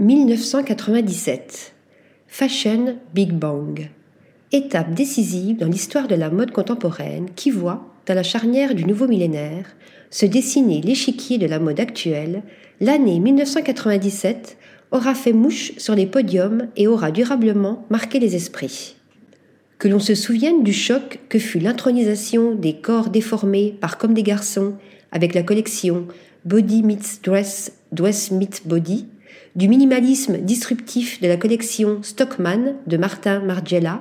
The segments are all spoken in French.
1997. Fashion Big Bang. Étape décisive dans l'histoire de la mode contemporaine qui voit, dans la charnière du nouveau millénaire, se dessiner l'échiquier de la mode actuelle, l'année 1997 aura fait mouche sur les podiums et aura durablement marqué les esprits. Que l'on se souvienne du choc que fut l'intronisation des corps déformés par comme des garçons avec la collection Body Meets Dress, Dress Meets Body, du minimalisme disruptif de la collection Stockman de Martin Margiela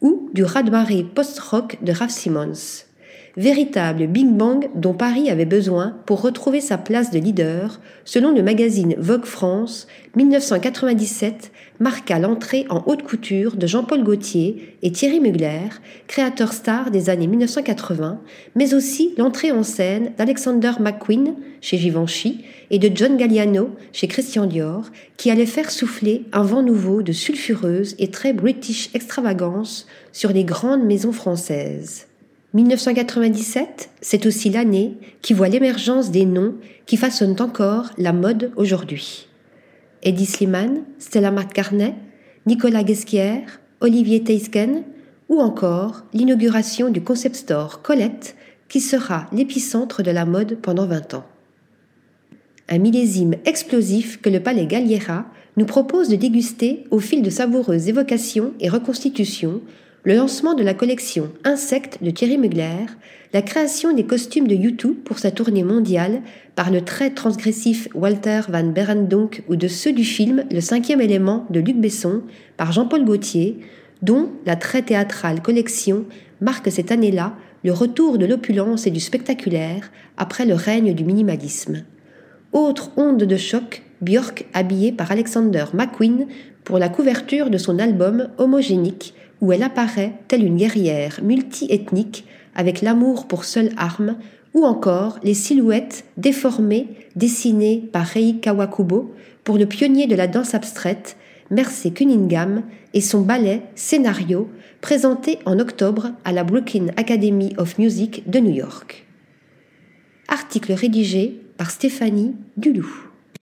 ou du raz-de-marée post-rock de Ralph Simmons. Véritable Big Bang dont Paris avait besoin pour retrouver sa place de leader, selon le magazine Vogue France, 1997 marqua l'entrée en haute couture de Jean-Paul Gaultier et Thierry Mugler, créateurs stars des années 1980, mais aussi l'entrée en scène d'Alexander McQueen chez Givenchy et de John Galliano chez Christian Dior, qui allait faire souffler un vent nouveau de sulfureuse et très british extravagance sur les grandes maisons françaises. 1997, c'est aussi l'année qui voit l'émergence des noms qui façonnent encore la mode aujourd'hui. Eddie Sliman, Stella McCartney, Nicolas Guesquière, Olivier Teisken ou encore l'inauguration du concept store Colette qui sera l'épicentre de la mode pendant 20 ans. Un millésime explosif que le palais Galliera nous propose de déguster au fil de savoureuses évocations et reconstitutions le lancement de la collection Insectes de Thierry Mugler, la création des costumes de YouTube pour sa tournée mondiale par le très transgressif Walter van Berendonck ou de ceux du film Le cinquième élément de Luc Besson par Jean-Paul Gaultier, dont la très théâtrale collection marque cette année-là le retour de l'opulence et du spectaculaire après le règne du minimalisme. Autre onde de choc, Björk habillée par Alexander McQueen pour la couverture de son album Homogénique, où elle apparaît telle une guerrière multi-ethnique avec l'amour pour seule arme, ou encore les silhouettes déformées dessinées par Rei Kawakubo pour le pionnier de la danse abstraite, Merce Cunningham, et son ballet Scénario, présenté en octobre à la Brooklyn Academy of Music de New York. Article rédigé par Stéphanie Dulou.